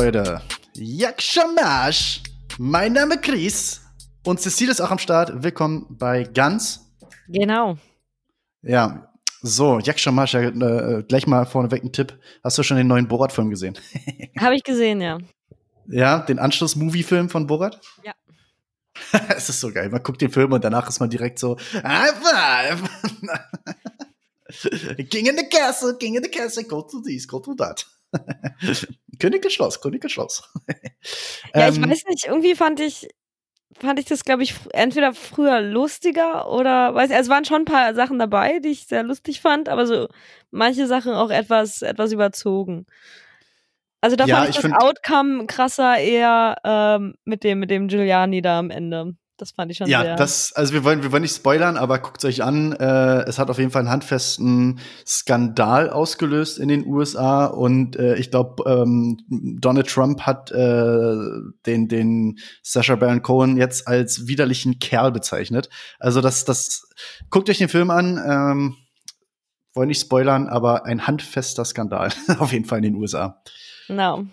Leute. Yakshamash. Mein Name Chris. Und Cecile ist auch am Start. Willkommen bei Ganz. Genau. Ja, so, Yakshamash, äh, gleich mal vorneweg ein Tipp. Hast du schon den neuen Borat-Film gesehen? Habe ich gesehen, ja. Ja, den Anschluss-Movie-Film von Borat? Ja. es ist so geil. Man guckt den Film und danach ist man direkt so, High five! King in the castle, King in the castle, go to this, go to that. König des Schloss, König des Schloss. ja, ich ähm, weiß nicht, irgendwie fand ich, fand ich das, glaube ich, entweder früher lustiger oder, weiß ich, also es waren schon ein paar Sachen dabei, die ich sehr lustig fand, aber so manche Sachen auch etwas, etwas überzogen. Also da ja, fand ich, ich das Outcome krasser eher ähm, mit dem, mit dem Giuliani da am Ende. Das fand ich schon ja, sehr. Ja, das, also wir wollen, wir wollen nicht spoilern, aber guckt euch an. Äh, es hat auf jeden Fall einen handfesten Skandal ausgelöst in den USA und äh, ich glaube, ähm, Donald Trump hat äh, den, den Sacha Baron Cohen jetzt als widerlichen Kerl bezeichnet. Also das, das, guckt euch den Film an. Ähm, wollen nicht spoilern, aber ein handfester Skandal auf jeden Fall in den USA. Genau.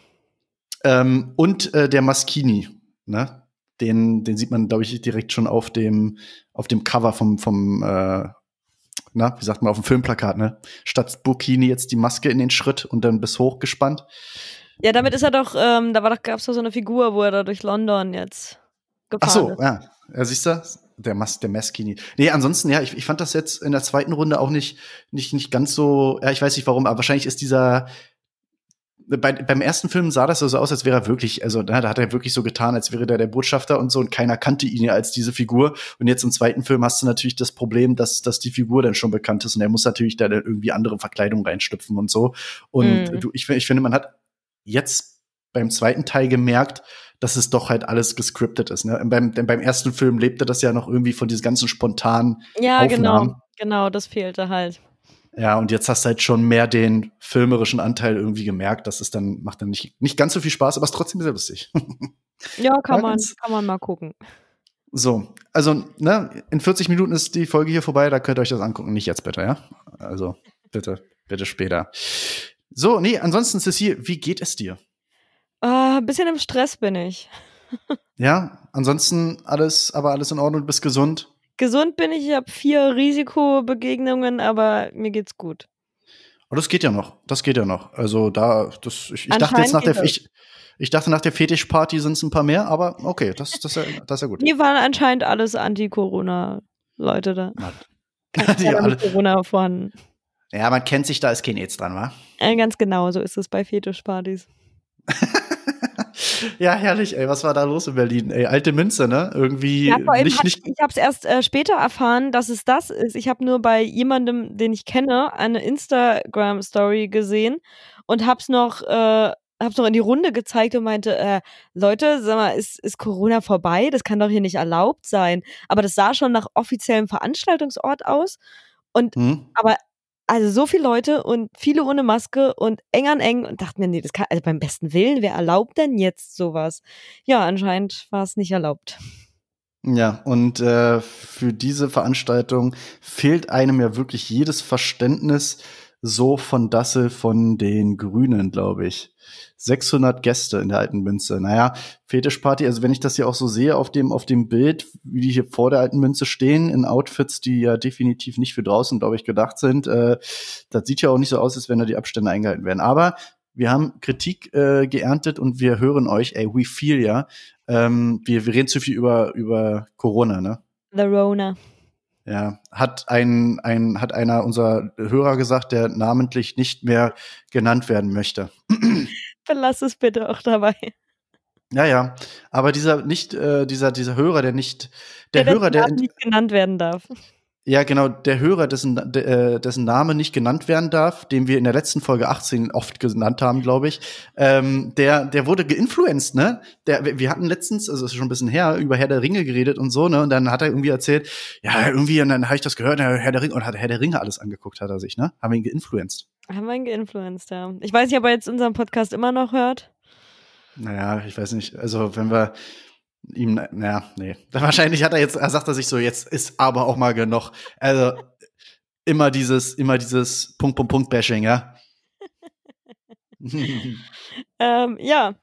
Ähm, und äh, der Maskini, ne? Den, den sieht man, glaube ich, direkt schon auf dem, auf dem Cover vom, vom äh, na, wie sagt man, auf dem Filmplakat, ne? Statt Burkini jetzt die Maske in den Schritt und dann bis hoch gespannt. Ja, damit ist er doch, ähm, da war doch, gab's doch so eine Figur, wo er da durch London jetzt gefahren Ach so, ist. ja. Ja, siehst du? Der, Mas der Maskini. Nee, ansonsten, ja, ich, ich fand das jetzt in der zweiten Runde auch nicht, nicht, nicht ganz so, ja, ich weiß nicht warum, aber wahrscheinlich ist dieser, bei, beim ersten Film sah das so aus, als wäre er wirklich, also na, da hat er wirklich so getan, als wäre der der Botschafter und so und keiner kannte ihn ja als diese Figur. Und jetzt im zweiten Film hast du natürlich das Problem, dass, dass die Figur dann schon bekannt ist und er muss natürlich da irgendwie andere Verkleidung reinstüpfen und so. Und mhm. du, ich, ich finde, man hat jetzt beim zweiten Teil gemerkt, dass es doch halt alles gescriptet ist. Ne? Beim, denn beim ersten Film lebte das ja noch irgendwie von diesen ganzen spontanen ja, genau. Aufnahmen. genau, genau, das fehlte halt. Ja, und jetzt hast du halt schon mehr den filmerischen Anteil irgendwie gemerkt. Das ist dann, macht dann nicht, nicht ganz so viel Spaß, aber ist trotzdem sehr lustig. ja, kann man, kann man mal gucken. So, also, ne, in 40 Minuten ist die Folge hier vorbei, da könnt ihr euch das angucken. Nicht jetzt bitte, ja? Also, bitte, bitte später. So, nee, ansonsten, Cecile, wie geht es dir? Ein uh, bisschen im Stress bin ich. ja, ansonsten alles, aber alles in Ordnung, du bist gesund. Gesund bin ich, ich habe vier Risikobegegnungen, aber mir geht's gut. Aber das geht ja noch. Das geht ja noch. Also da, das, ich, ich dachte jetzt nach der, ich, ich dachte nach der Fetischparty sind es ein paar mehr, aber okay, das, das, ist, ja, das ist ja gut. Die waren anscheinend alles Anti-Corona-Leute da. Die alle. Corona vorhanden. Ja, man kennt sich, da ist kein AIDS dran, wa? Ja, ganz genau, so ist es bei Fetischpartys. ja, herrlich, ey. Was war da los in Berlin? Ey, alte Münze, ne? Irgendwie ja, nicht, nicht. Ich habe es erst äh, später erfahren, dass es das ist. Ich habe nur bei jemandem, den ich kenne, eine Instagram-Story gesehen und hab's noch. Äh, hab's noch in die Runde gezeigt und meinte, äh, Leute, sag mal, ist, ist Corona vorbei? Das kann doch hier nicht erlaubt sein. Aber das sah schon nach offiziellem Veranstaltungsort aus. Und hm. aber also so viele Leute und viele ohne Maske und eng an eng und dachte mir, nee, das kann, also beim besten Willen, wer erlaubt denn jetzt sowas? Ja, anscheinend war es nicht erlaubt. Ja, und äh, für diese Veranstaltung fehlt einem ja wirklich jedes Verständnis so von Dassel von den Grünen, glaube ich. 600 Gäste in der alten Münze. Naja, Fetischparty, also wenn ich das hier auch so sehe auf dem, auf dem Bild, wie die hier vor der alten Münze stehen, in Outfits, die ja definitiv nicht für draußen, glaube ich, gedacht sind, äh, das sieht ja auch nicht so aus, als wenn da die Abstände eingehalten werden. Aber wir haben Kritik äh, geerntet und wir hören euch, ey, we feel ja. Ähm, wir, wir reden zu viel über, über Corona, ne? The Rona. Ja, hat ein, ein, hat einer unserer Hörer gesagt, der namentlich nicht mehr genannt werden möchte. Belass es bitte auch dabei. Ja, ja. Aber dieser nicht, äh, dieser, dieser Hörer, der nicht, der, der Hörer, der nicht genannt werden darf. Ja, genau, der Hörer, dessen, äh, dessen Name nicht genannt werden darf, den wir in der letzten Folge 18 oft genannt haben, glaube ich, ähm, der, der wurde geinfluenced, ne? Der, wir hatten letztens, also ist schon ein bisschen her, über Herr der Ringe geredet und so, ne? Und dann hat er irgendwie erzählt, ja, irgendwie, und dann habe ich das gehört, Herr der Ringe, und hat Herr der Ringe alles angeguckt, hat er sich, ne? Haben wir ihn geinfluenced. Haben wir ihn geinfluenced, ja. Ich weiß nicht, ob er jetzt unseren Podcast immer noch hört. Naja, ich weiß nicht. Also, wenn wir, ihm, naja, nee. Wahrscheinlich hat er jetzt, er sagt er sich so, jetzt ist aber auch mal genug. Also immer dieses, immer dieses Punkt, Punkt, Punkt Bashing, ja. ähm, ja.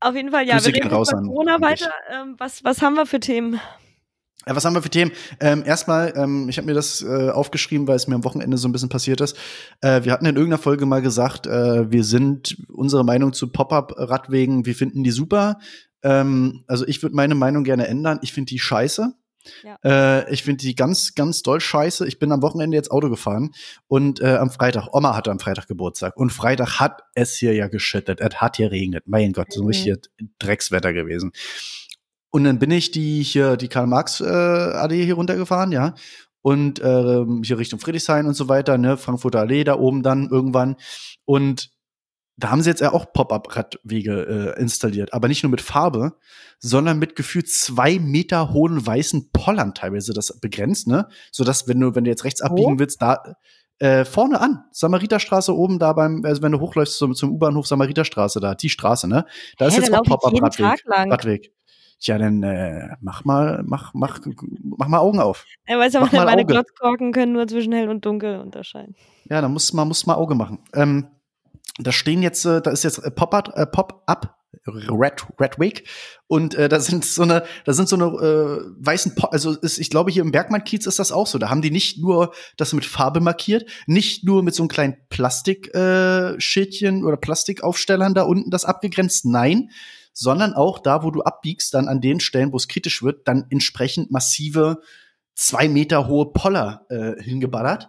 Auf jeden Fall, ja, Grüße wir gehen reden raus über an- Corona an weiter. Ähm, was, was haben wir für Themen? Ja, was haben wir für Themen? Ähm, erstmal, ähm, ich habe mir das äh, aufgeschrieben, weil es mir am Wochenende so ein bisschen passiert ist. Äh, wir hatten in irgendeiner Folge mal gesagt, äh, wir sind unsere Meinung zu Pop-up-Radwegen, wir finden die super. Ähm, also ich würde meine Meinung gerne ändern. Ich finde die scheiße. Ja. Äh, ich finde die ganz, ganz doll scheiße. Ich bin am Wochenende jetzt Auto gefahren und äh, am Freitag, Oma hatte am Freitag Geburtstag und Freitag hat es hier ja geschüttet. Es hat hier regnet. Mein Gott, so Mhm. richtiges Dreckswetter gewesen. Und dann bin ich die hier, die Karl-Marx-Allee hier runtergefahren, ja. Und ähm, hier Richtung Friedrichshain und so weiter, ne, Frankfurter Allee da oben dann irgendwann. Und da haben sie jetzt ja auch Pop-up-Radwege äh, installiert, aber nicht nur mit Farbe, sondern mit gefühlt zwei Meter hohen weißen Pollern teilweise das begrenzt, ne? Sodass, wenn du, wenn du jetzt rechts abbiegen willst, da äh, vorne an, Samariterstraße oben da beim, also wenn du hochläufst zum, zum U-Bahnhof Samariterstraße da, die Straße, ne? Da ist Hä, jetzt da auch Pop-up-Radweg. Radweg. Tja, dann äh, mach mal, mach, mach, mach mal Augen auf. Ja, weißt du, Mach meine. Glotzkorken können nur zwischen hell und dunkel unterscheiden. Ja, da muss man muss mal Auge machen. Ähm, da stehen jetzt, äh, da ist jetzt äh, Pop-up, äh, Pop-up Red, Red Week und äh, da sind so eine, da sind so eine äh, weißen, po also ist, ich glaube hier im Bergmann-Kiez ist das auch so. Da haben die nicht nur das mit Farbe markiert, nicht nur mit so einem kleinen Plastikschildchen äh, Schildchen oder Plastikaufstellern da unten das abgegrenzt, nein, sondern auch da, wo du abbiegst, dann an den Stellen, wo es kritisch wird, dann entsprechend massive zwei Meter hohe Poller äh, hingeballert.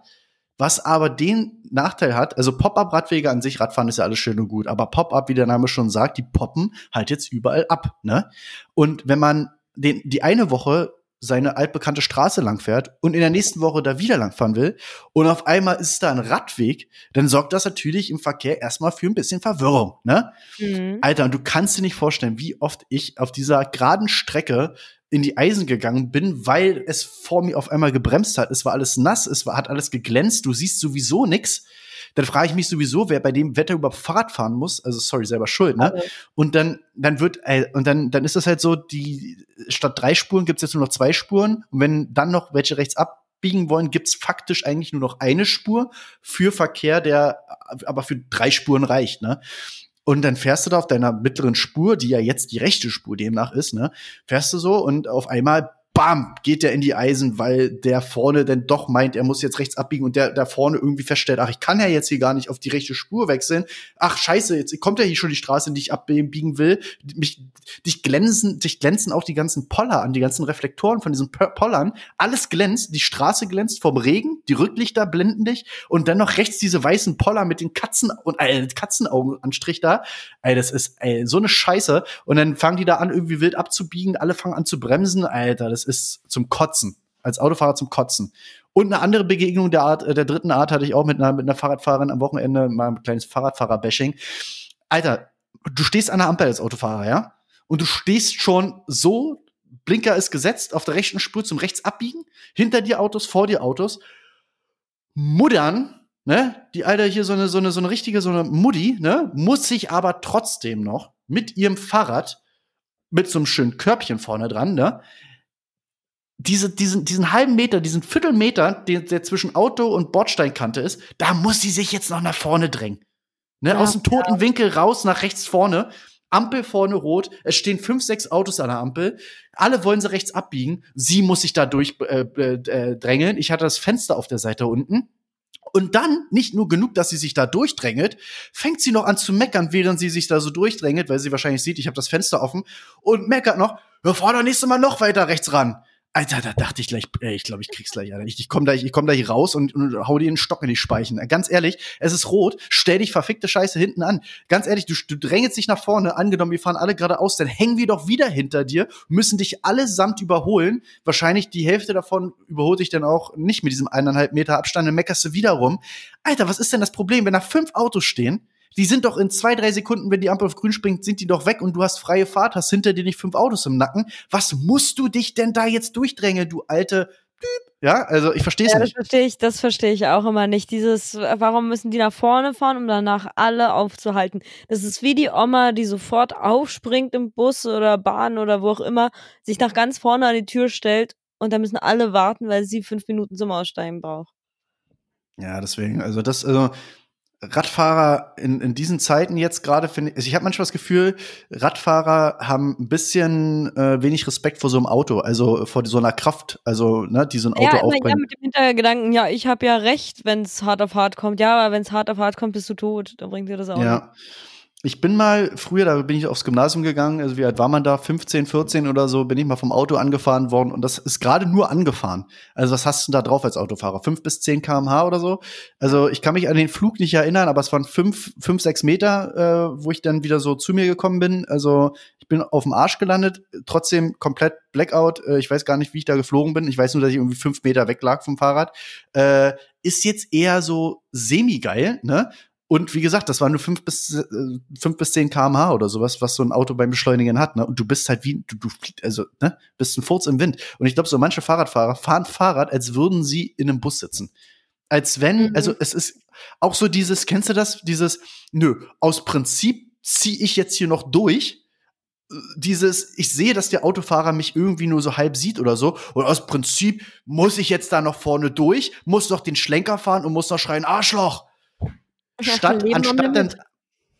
Was aber den Nachteil hat, also Pop-up-Radwege an sich, Radfahren ist ja alles schön und gut, aber Pop-up, wie der Name schon sagt, die poppen halt jetzt überall ab, ne? Und wenn man den, die eine Woche seine altbekannte Straße langfährt und in der nächsten Woche da wieder langfahren will und auf einmal ist da ein Radweg, dann sorgt das natürlich im Verkehr erstmal für ein bisschen Verwirrung, ne? Mhm. Alter, und du kannst dir nicht vorstellen, wie oft ich auf dieser geraden Strecke in die Eisen gegangen bin, weil es vor mir auf einmal gebremst hat. Es war alles nass, es war, hat alles geglänzt, du siehst sowieso nix. Dann frage ich mich sowieso, wer bei dem Wetter überhaupt Fahrrad fahren muss. Also sorry, selber schuld, ne? Alle. Und dann, dann wird, äh, und dann, dann ist das halt so, die statt drei Spuren gibt's jetzt nur noch zwei Spuren. Und wenn dann noch welche rechts abbiegen wollen, gibt's faktisch eigentlich nur noch eine Spur für Verkehr, der aber für drei Spuren reicht, ne? Und dann fährst du da auf deiner mittleren Spur, die ja jetzt die rechte Spur demnach ist, ne? Fährst du so und auf einmal, bam, geht der in die Eisen, weil der vorne dann doch meint, er muss jetzt rechts abbiegen und der da vorne irgendwie feststellt, ach, ich kann ja jetzt hier gar nicht auf die rechte Spur wechseln. Ach, scheiße, jetzt kommt ja hier schon die Straße, die ich abbiegen will. Mich, dich glänzen, dich glänzen auch die ganzen Poller an, die ganzen Reflektoren von diesen Pollern. Alles glänzt, die Straße glänzt vom Regen, die Rücklichter blenden dich und dann noch rechts diese weißen Poller mit den Katzen und äh, Katzenaugenanstrich da. Ey, das ist ey, so eine Scheiße. Und dann fangen die da an, irgendwie wild abzubiegen, alle fangen an zu bremsen. Alter, das ist zum Kotzen. Als Autofahrer zum Kotzen. Und eine andere Begegnung der Art, äh, der dritten Art hatte ich auch mit einer, mit einer Fahrradfahrerin am Wochenende, mal ein kleines Fahrradfahrer-Bashing. Alter, du stehst an der Ampel als Autofahrer, ja? Und du stehst schon so, Blinker ist gesetzt, auf der rechten Spur zum rechts abbiegen, hinter dir Autos, vor dir Autos, muddern, ne? Die Alter hier so eine, so eine, so eine richtige, so eine Muddi, ne? Muss sich aber trotzdem noch mit ihrem Fahrrad, mit so einem schönen Körbchen vorne dran, ne? Diese, diesen, diesen halben Meter, diesen Viertelmeter, der, der zwischen Auto und Bordsteinkante ist, da muss sie sich jetzt noch nach vorne drängen. Ne? Ja, Aus dem toten Winkel raus nach rechts vorne. Ampel vorne rot. Es stehen fünf, sechs Autos an der Ampel. Alle wollen sie rechts abbiegen. Sie muss sich da durch äh, äh, drängeln. Ich hatte das Fenster auf der Seite unten. Und dann, nicht nur genug, dass sie sich da durchdrängelt, fängt sie noch an zu meckern, während sie sich da so durchdrängelt, weil sie wahrscheinlich sieht, ich habe das Fenster offen und meckert noch, ja, fahr doch nächstes Mal noch weiter rechts ran. Alter, da dachte ich gleich, ey, ich glaube, ich krieg's gleich, Alter. Ich, ich komme da, ich komm hier raus und, und hau dir einen Stock in die Speichen. Ganz ehrlich, es ist rot, stell dich verfickte Scheiße hinten an. Ganz ehrlich, du, du drängelst dich nach vorne, angenommen, wir fahren alle geradeaus, dann hängen wir doch wieder hinter dir, müssen dich allesamt überholen. Wahrscheinlich die Hälfte davon überholt dich dann auch nicht mit diesem eineinhalb Meter Abstand, dann meckerst du wieder rum. Alter, was ist denn das Problem, wenn da fünf Autos stehen? Die sind doch in zwei, drei Sekunden, wenn die Ampel auf grün springt, sind die doch weg und du hast freie Fahrt, hast hinter dir nicht fünf Autos im Nacken. Was musst du dich denn da jetzt durchdrängeln, du alte? Ja, also ich verstehe es Ja, das nicht. verstehe ich, das verstehe ich auch immer nicht. Dieses, warum müssen die nach vorne fahren, um danach alle aufzuhalten? Das ist wie die Oma, die sofort aufspringt im Bus oder Bahn oder wo auch immer, sich nach ganz vorne an die Tür stellt und dann müssen alle warten, weil sie fünf Minuten zum Aussteigen braucht. Ja, deswegen, also das, also Radfahrer in, in diesen Zeiten jetzt gerade finde ich, also ich habe manchmal das Gefühl, Radfahrer haben ein bisschen äh, wenig Respekt vor so einem Auto, also vor so einer Kraft, also ne, die so ein Auto ja, immer, aufbringen. ja, mit dem Hintergedanken, ja, ich habe ja recht, wenn es hart auf hart kommt. Ja, aber wenn es hart auf hart kommt, bist du tot. Dann bringt dir das auch Ja. Ich bin mal früher, da bin ich aufs Gymnasium gegangen, also wie alt war man da? 15, 14 oder so, bin ich mal vom Auto angefahren worden und das ist gerade nur angefahren. Also was hast du da drauf als Autofahrer? 5 bis 10 kmh oder so? Also ich kann mich an den Flug nicht erinnern, aber es waren 5, 5 6 Meter, äh, wo ich dann wieder so zu mir gekommen bin. Also ich bin auf dem Arsch gelandet, trotzdem komplett Blackout. Äh, ich weiß gar nicht, wie ich da geflogen bin. Ich weiß nur, dass ich irgendwie 5 Meter weg lag vom Fahrrad. Äh, ist jetzt eher so semi-geil, ne? Und wie gesagt, das waren nur fünf bis, äh, fünf bis zehn kmh oder sowas, was so ein Auto beim Beschleunigen hat. Ne? Und du bist halt wie, du, du fliegst, also, ne, bist ein Furz im Wind. Und ich glaube, so manche Fahrradfahrer fahren Fahrrad, als würden sie in einem Bus sitzen. Als wenn, Mhm. also es ist auch so dieses, kennst du das? Dieses, nö, aus Prinzip ziehe ich jetzt hier noch durch. Dieses, ich sehe, dass der Autofahrer mich irgendwie nur so halb sieht oder so. Und aus Prinzip muss ich jetzt da noch vorne durch, muss noch den Schlenker fahren und muss noch schreien, Arschloch! Statt, anstatt Limit.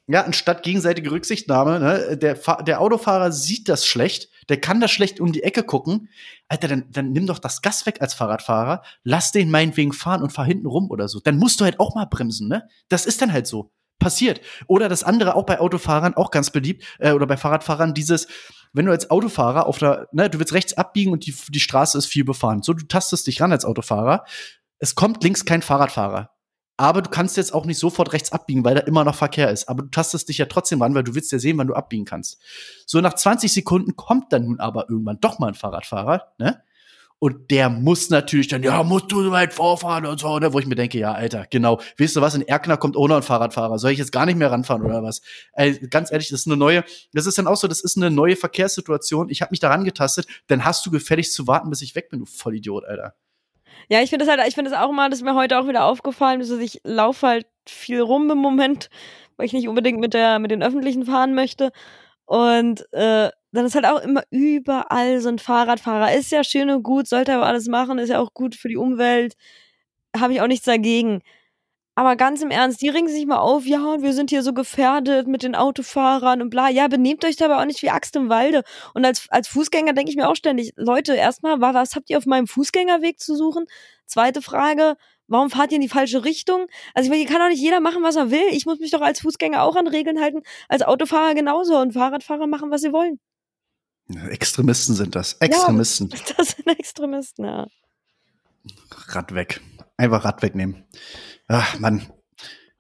ja, anstatt gegenseitige Rücksichtnahme, ne, der, der Autofahrer sieht das schlecht, der kann das schlecht um die Ecke gucken. Alter, dann, dann nimm doch das Gas weg als Fahrradfahrer, lass den meinetwegen fahren und fahr hinten rum oder so. Dann musst du halt auch mal bremsen, ne? Das ist dann halt so. Passiert. Oder das andere auch bei Autofahrern, auch ganz beliebt, äh, oder bei Fahrradfahrern, dieses, wenn du als Autofahrer auf der, ne, du willst rechts abbiegen und die, die Straße ist viel befahren. So, du tastest dich ran als Autofahrer. Es kommt links kein Fahrradfahrer. Aber du kannst jetzt auch nicht sofort rechts abbiegen, weil da immer noch Verkehr ist. Aber du tastest dich ja trotzdem ran, weil du willst ja sehen, wann du abbiegen kannst. So nach 20 Sekunden kommt dann nun aber irgendwann doch mal ein Fahrradfahrer, ne? Und der muss natürlich dann, ja, musst du so weit vorfahren und so, ne? Wo ich mir denke, ja, Alter, genau. Weißt du was, in Erkner kommt ohne ein Fahrradfahrer. Soll ich jetzt gar nicht mehr ranfahren oder was? Ey, ganz ehrlich, das ist eine neue, das ist dann auch so, das ist eine neue Verkehrssituation. Ich habe mich daran getastet, dann hast du gefälligst zu warten, bis ich weg bin, du Vollidiot, Alter. Ja, ich finde das halt, ich finde das auch mal, das ist mir heute auch wieder aufgefallen, dass ich laufe halt viel rum im Moment, weil ich nicht unbedingt mit der, mit den Öffentlichen fahren möchte. Und äh, dann ist halt auch immer überall so ein Fahrradfahrer. Ist ja schön und gut, sollte aber alles machen, ist ja auch gut für die Umwelt. Habe ich auch nichts dagegen. Aber ganz im Ernst, die ringen sich mal auf, ja, und wir sind hier so gefährdet mit den Autofahrern und bla. Ja, benehmt euch dabei auch nicht wie Axt im Walde. Und als, als Fußgänger denke ich mir auch ständig, Leute, erstmal, wa- was habt ihr auf meinem Fußgängerweg zu suchen? Zweite Frage, warum fahrt ihr in die falsche Richtung? Also ich meine, hier kann doch nicht jeder machen, was er will. Ich muss mich doch als Fußgänger auch an Regeln halten, als Autofahrer genauso und Fahrradfahrer machen, was sie wollen. Extremisten sind das. Extremisten. Das sind Extremisten, ja. Rad weg. Einfach Rad wegnehmen. Ach, Mann.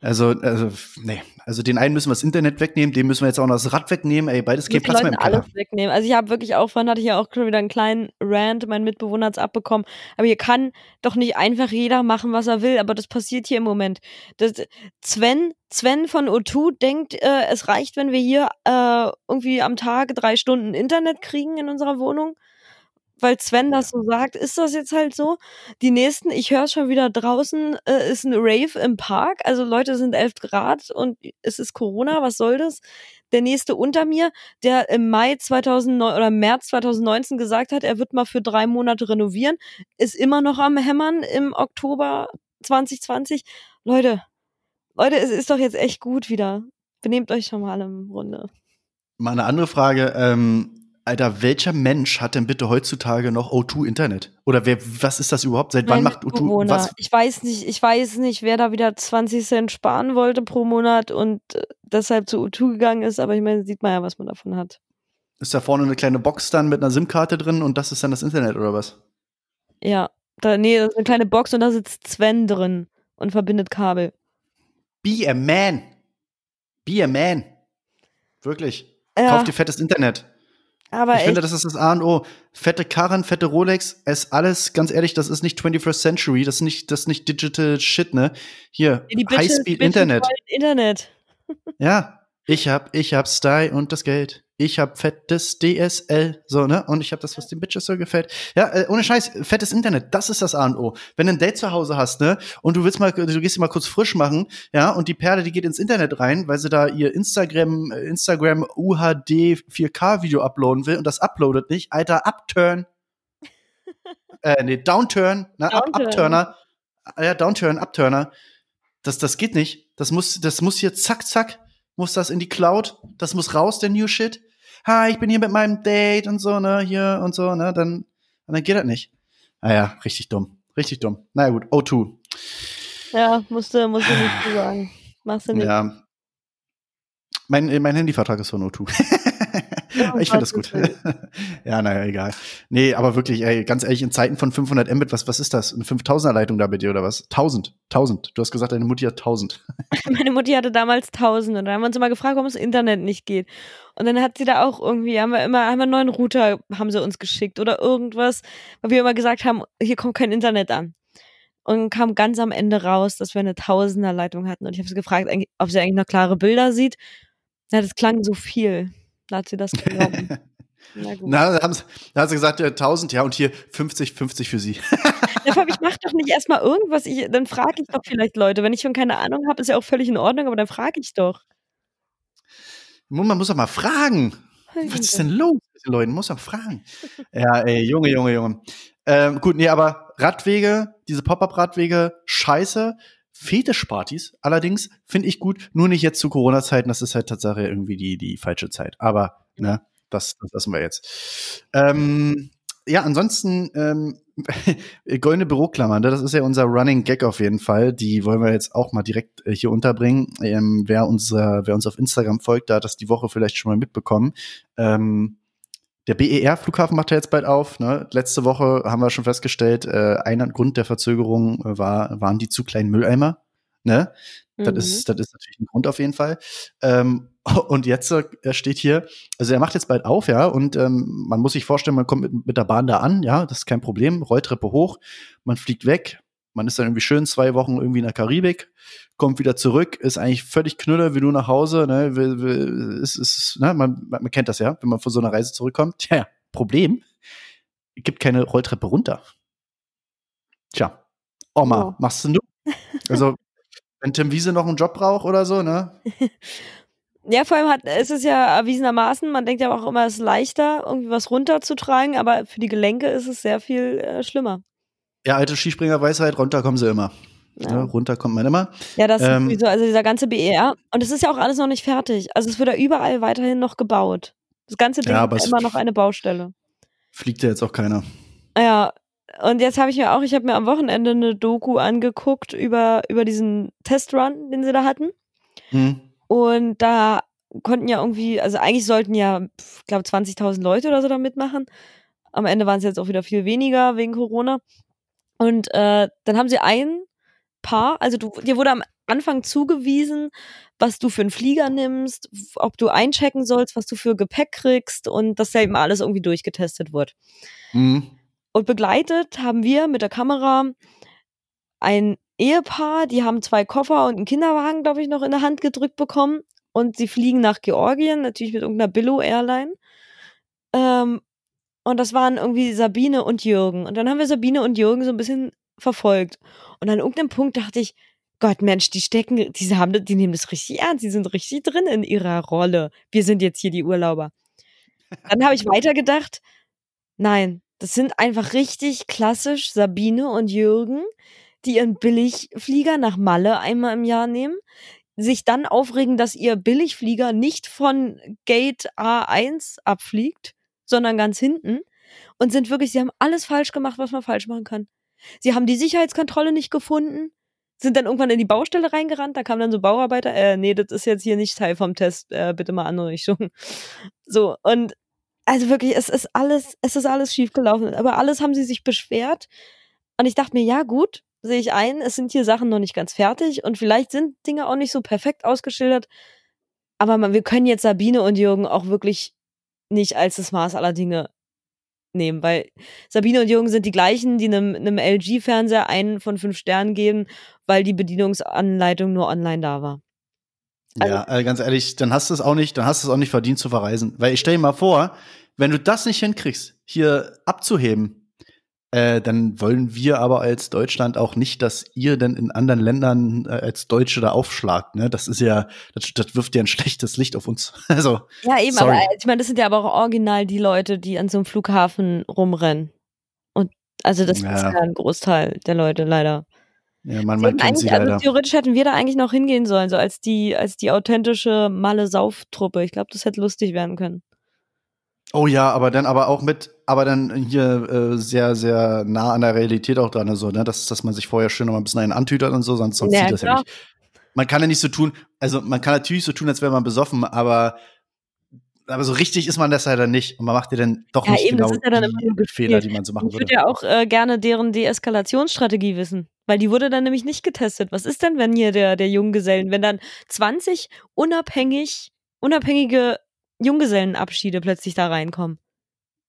Also, also, nee. Also den einen müssen wir das Internet wegnehmen, dem müssen wir jetzt auch noch das Rad wegnehmen. Ey, beides geht Platz den mehr im Leuten Keller. alles wegnehmen. Also ich habe wirklich auch, vorhin hatte ich ja auch schon wieder einen kleinen Rant, mein Mitbewohner hat's abbekommen. Aber hier kann doch nicht einfach jeder machen, was er will. Aber das passiert hier im Moment. Das, Sven, Sven von O2 denkt, äh, es reicht, wenn wir hier äh, irgendwie am Tag drei Stunden Internet kriegen in unserer Wohnung. Weil Sven das so sagt, ist das jetzt halt so. Die nächsten, ich höre schon wieder draußen, äh, ist ein Rave im Park. Also Leute sind 11 Grad und es ist Corona, was soll das? Der nächste unter mir, der im Mai 2009 oder März 2019 gesagt hat, er wird mal für drei Monate renovieren, ist immer noch am Hämmern im Oktober 2020. Leute, Leute, es ist doch jetzt echt gut wieder. Benehmt euch schon mal im Runde. Mal eine andere Frage. Ähm, Alter, welcher Mensch hat denn bitte heutzutage noch O2 Internet? Oder wer, was ist das überhaupt? Seit wann Mein macht O2 Mitbewohner. was? Ich weiß nicht, ich weiß nicht, wer da wieder 20 Cent sparen wollte pro Monat und äh, deshalb zu U2 gegangen ist, aber ich meine, sieht man ja, was man davon hat. Ist da vorne eine kleine Box dann mit einer SIM-Karte drin und das ist dann das Internet oder was? Ja, da, nee, das ist eine kleine Box und da sitzt Sven drin und verbindet Kabel. Be a man. Be a man. Wirklich. Ja, Kauf dir fettes Internet. Aber ich finde, das ist das A und O. Fette Karren, fette Rolex, ist alles, ganz ehrlich, das ist nicht 21st Century, das ist nicht, das ist nicht Digital Shit, ne? Hier, Highspeed Internet. Internet. Ja, ich hab, ich hab Style und das Geld. Ich hab fettes DSL, so, ne? Und ich hab das, was den Bitches so gefällt. Ja, äh, ohne Scheiß, fettes Internet, das ist das A und O. Wenn du ein Date zu Hause hast, ne? Und du willst mal, du gehst dir mal kurz frisch machen, ja? Und die Perle, die geht ins Internet rein, weil sie da ihr Instagram, äh, Instagram UHD 4K Video uploaden will und das uploadet nicht. Alter, upturn. äh, nee, downturn, ne? Up, Downturn. upturner. Ah, Ja, downturn, upturner. Das, das geht nicht. Das muss, das muss hier zack, zack, muss das in die Cloud, das muss raus, der New Shit. Hi, ich bin hier mit meinem Date und so, ne, hier und so, ne, dann, dann geht das nicht. Naja, ah richtig dumm, richtig dumm. Na naja, gut, O2. Ja, musste, musste nicht zu sagen. Machst du nicht. Ja. Mein, mein Handyvertrag ist von O2. ich finde das gut. ja, naja, egal. Nee, aber wirklich, ey, ganz ehrlich, in Zeiten von 500 Mbit, was, was ist das? Eine 5000er Leitung da bei dir oder was? 1000, 1000. Du hast gesagt, deine Mutti hat 1000. Meine Mutti hatte damals 1000 und da haben wir uns immer gefragt, warum das Internet nicht geht. Und dann hat sie da auch irgendwie, haben wir immer, haben wir einen neuen Router, haben sie uns geschickt oder irgendwas, weil wir immer gesagt haben, hier kommt kein Internet an. Und kam ganz am Ende raus, dass wir eine Tausender-Leitung hatten. Und ich habe sie gefragt, ob sie eigentlich noch klare Bilder sieht. Ja, das klang so viel. Da hat sie das genommen. Na, gut. Na, da, haben sie, da hat sie gesagt, ja, 1000, ja, und hier 50, 50 für sie. Ich mache doch nicht erstmal irgendwas, ich, dann frage ich doch vielleicht Leute. Wenn ich schon keine Ahnung habe, ist ja auch völlig in Ordnung, aber dann frage ich doch. Man muss doch mal fragen. Was ist denn los mit den Leuten? Muss doch fragen. ja, ey, Junge, Junge, Junge. Ähm, gut, nee, aber Radwege, diese Pop-Up-Radwege, scheiße. Fetischpartys allerdings finde ich gut, nur nicht jetzt zu Corona-Zeiten, das ist halt tatsächlich irgendwie die, die falsche Zeit. Aber, ne, das, das lassen wir jetzt. Ähm, ja, ansonsten ähm, goldene Büroklammern, ne, das ist ja unser Running Gag auf jeden Fall. Die wollen wir jetzt auch mal direkt äh, hier unterbringen. Ähm, wer, unser, wer uns auf Instagram folgt, da hat das die Woche vielleicht schon mal mitbekommen. Ähm, der BER-Flughafen macht ja jetzt bald auf. Ne? Letzte Woche haben wir schon festgestellt, äh, ein Grund der Verzögerung äh, war, waren die zu kleinen Mülleimer. Ne? Mhm. Das, ist, das ist natürlich ein Grund auf jeden Fall. Ähm, und jetzt äh, steht hier, also er macht jetzt bald auf, ja, und ähm, man muss sich vorstellen, man kommt mit, mit der Bahn da an, ja, das ist kein Problem, Rolltreppe hoch, man fliegt weg, man ist dann irgendwie schön zwei Wochen irgendwie in der Karibik, kommt wieder zurück, ist eigentlich völlig knüller wie du nach Hause. Ne? Ist, ist, ne? Man, man kennt das ja, wenn man von so einer Reise zurückkommt. Tja, Problem, gibt keine Rolltreppe runter. Tja, Oma, oh. machst du? Also, wenn Tim Wiese noch einen Job braucht oder so, ne? Ja, vor allem hat, ist es ja erwiesenermaßen, man denkt ja auch immer, es ist leichter, irgendwie was runterzutragen, aber für die Gelenke ist es sehr viel äh, schlimmer. Ja, alte Skispringer-Weisheit, runter kommen sie immer. Ja. Ne, runter kommt man immer. Ja, das ähm, ist so, also dieser ganze BER. Und es ist ja auch alles noch nicht fertig. Also es wird ja überall weiterhin noch gebaut. Das ganze Ding ja, ist immer noch eine Baustelle. Fliegt ja jetzt auch keiner. Ja, und jetzt habe ich mir auch, ich habe mir am Wochenende eine Doku angeguckt über, über diesen Testrun, den sie da hatten. Hm. Und da konnten ja irgendwie, also eigentlich sollten ja, ich glaube, 20.000 Leute oder so da mitmachen. Am Ende waren es jetzt auch wieder viel weniger wegen Corona. Und äh, dann haben sie ein Paar, also du, dir wurde am Anfang zugewiesen, was du für einen Flieger nimmst, ob du einchecken sollst, was du für Gepäck kriegst und dass ja eben alles irgendwie durchgetestet wird. Mhm. Und begleitet haben wir mit der Kamera ein Ehepaar, die haben zwei Koffer und einen Kinderwagen, glaube ich, noch in der Hand gedrückt bekommen. Und sie fliegen nach Georgien, natürlich mit irgendeiner Billo-Airline. Ähm, und das waren irgendwie Sabine und Jürgen. Und dann haben wir Sabine und Jürgen so ein bisschen verfolgt. Und an irgendeinem Punkt dachte ich, Gott, Mensch, die stecken, die haben, die nehmen das richtig ernst, die sind richtig drin in ihrer Rolle. Wir sind jetzt hier die Urlauber. Dann habe ich weitergedacht, nein, das sind einfach richtig klassisch Sabine und Jürgen, die ihren Billigflieger nach Malle einmal im Jahr nehmen, sich dann aufregen, dass ihr Billigflieger nicht von Gate A1 abfliegt, sondern ganz hinten und sind wirklich, sie haben alles falsch gemacht, was man falsch machen kann. Sie haben die Sicherheitskontrolle nicht gefunden, sind dann irgendwann in die Baustelle reingerannt, da kamen dann so Bauarbeiter, äh, nee, das ist jetzt hier nicht Teil vom Test, äh, bitte mal andere Richtung. So, und also wirklich, es ist alles, es ist alles schiefgelaufen, aber alles haben sie sich beschwert. Und ich dachte mir, ja, gut, sehe ich ein, es sind hier Sachen noch nicht ganz fertig und vielleicht sind Dinge auch nicht so perfekt ausgeschildert. Aber man, wir können jetzt Sabine und Jürgen auch wirklich nicht als das Maß aller Dinge nehmen, weil Sabine und Jürgen sind die gleichen, die einem, einem LG-Fernseher einen von fünf Sternen geben, weil die Bedienungsanleitung nur online da war. Also, ja, also ganz ehrlich, dann hast du es auch nicht, dann hast du es auch nicht verdient zu verreisen. Weil ich stell dir mal vor, wenn du das nicht hinkriegst, hier abzuheben, äh, dann wollen wir aber als Deutschland auch nicht, dass ihr denn in anderen Ländern äh, als Deutsche da aufschlagt. Ne? Das ist ja, das, das wirft ja ein schlechtes Licht auf uns. also, ja, eben, sorry. aber ich meine, das sind ja aber auch original die Leute, die an so einem Flughafen rumrennen. Und also das ja. ist ja ein Großteil der Leute leider. Ja, man, man kennt sie also leider. theoretisch hätten wir da eigentlich noch hingehen sollen, so als die, als die authentische Malle-Sauftruppe. Ich glaube, das hätte lustig werden können. Oh ja, aber dann aber auch mit, aber dann hier äh, sehr, sehr nah an der Realität auch dran, so, ne? Dass, dass man sich vorher schön noch mal ein bisschen einen antütert und so, sonst, sonst Ja, sieht das ja klar. nicht. Man kann ja nicht so tun, also man kann natürlich so tun, als wäre man besoffen, aber, aber so richtig ist man das ja dann nicht. Und man macht ja dann doch Ja, nicht eben, das genau ist ja dann immer die. Fehler, die man so machen Ich würde. würde ja auch äh, gerne deren Deeskalationsstrategie wissen, weil die wurde dann nämlich nicht getestet. Was ist denn, wenn hier der, der Junggesellen, wenn dann 20 unabhängig, unabhängige Junggesellenabschiede plötzlich da reinkommen?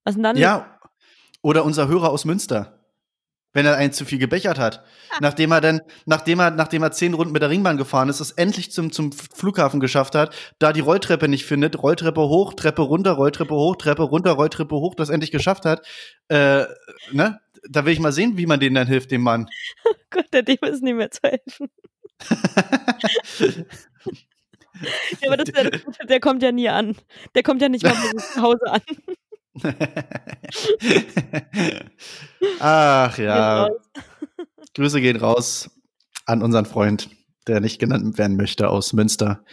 Was denn dann? Ja, oder unser Hörer aus Münster. Wenn er einen zu viel gebechert hat. Nachdem er dann, nachdem er, nachdem er zehn Runden mit der Ringbahn gefahren ist, es endlich zum, zum Flughafen geschafft hat, da die Rolltreppe nicht findet, Rolltreppe hoch, Treppe runter, Rolltreppe hoch, Treppe runter, Rolltreppe hoch, das endlich geschafft hat, äh, ne? Da will ich mal sehen, wie man denen dann hilft, dem Mann. Gott, der dem ist nicht mehr zu helfen. Ja, aber das ist ja das Gute, der kommt ja nie an. Der kommt ja nicht mal zu Hause an. Ach ja. Grüße gehen raus an unseren Freund, der nicht genannt werden möchte, aus Münster,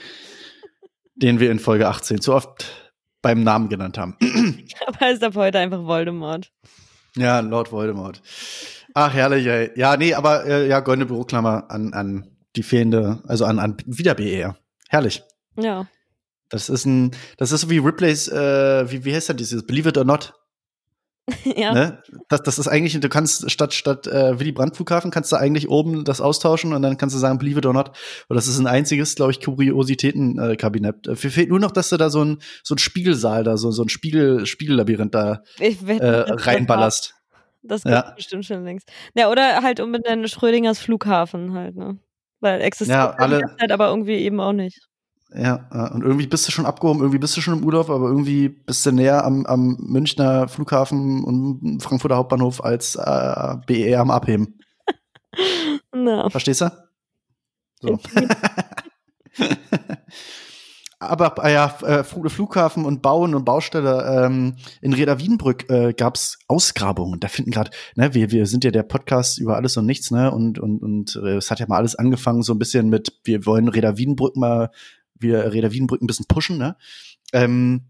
den wir in Folge 18 zu oft beim Namen genannt haben. Aber er ist ab heute einfach Voldemort. ja, Lord Voldemort. Ach, herrlich, ey. Ja, nee, aber äh, ja, goldene Büroklammer an, an die fehlende, also an, an wieder BR. Herrlich. Ja. Das ist ein, das ist so wie Ripley's, äh, wie, wie heißt das, dieses Believe it or not? ja. Ne? Das, das ist eigentlich, du kannst statt, statt äh, Willy Brandt Flughafen, kannst du eigentlich oben das austauschen und dann kannst du sagen, believe it or not. Und das ist ein einziges, glaube ich, Kuriositäten-Kabinett. Äh, fehlt nur noch, dass du da so ein, so ein Spiegelsaal da, so, so ein Spiegel, Spiegellabyrinth da äh, das- reinballerst. Das Ja. bestimmt schon längst. Ja, oder halt unbedingt Schrödingers Flughafen halt, ne? Weil existiert Ja, alle- die Zeit, aber irgendwie eben auch nicht. Ja, und irgendwie bist du schon abgehoben, irgendwie bist du schon im Urlaub, aber irgendwie bist du näher am, am Münchner Flughafen und Frankfurter Hauptbahnhof als äh, BER am Abheben. Na. Verstehst du? So. Aber äh, ja, äh, Fl- Flughafen und Bauen und Baustelle ähm, in Reda Wiedenbrück äh, gab es Ausgrabungen. Da finden gerade, ne, wir, wir sind ja der Podcast über alles und nichts, ne? Und, und, und äh, es hat ja mal alles angefangen, so ein bisschen mit, wir wollen Reda Wiedenbrück mal, wir Reda Wiedenbrück ein bisschen pushen, ne? Ähm,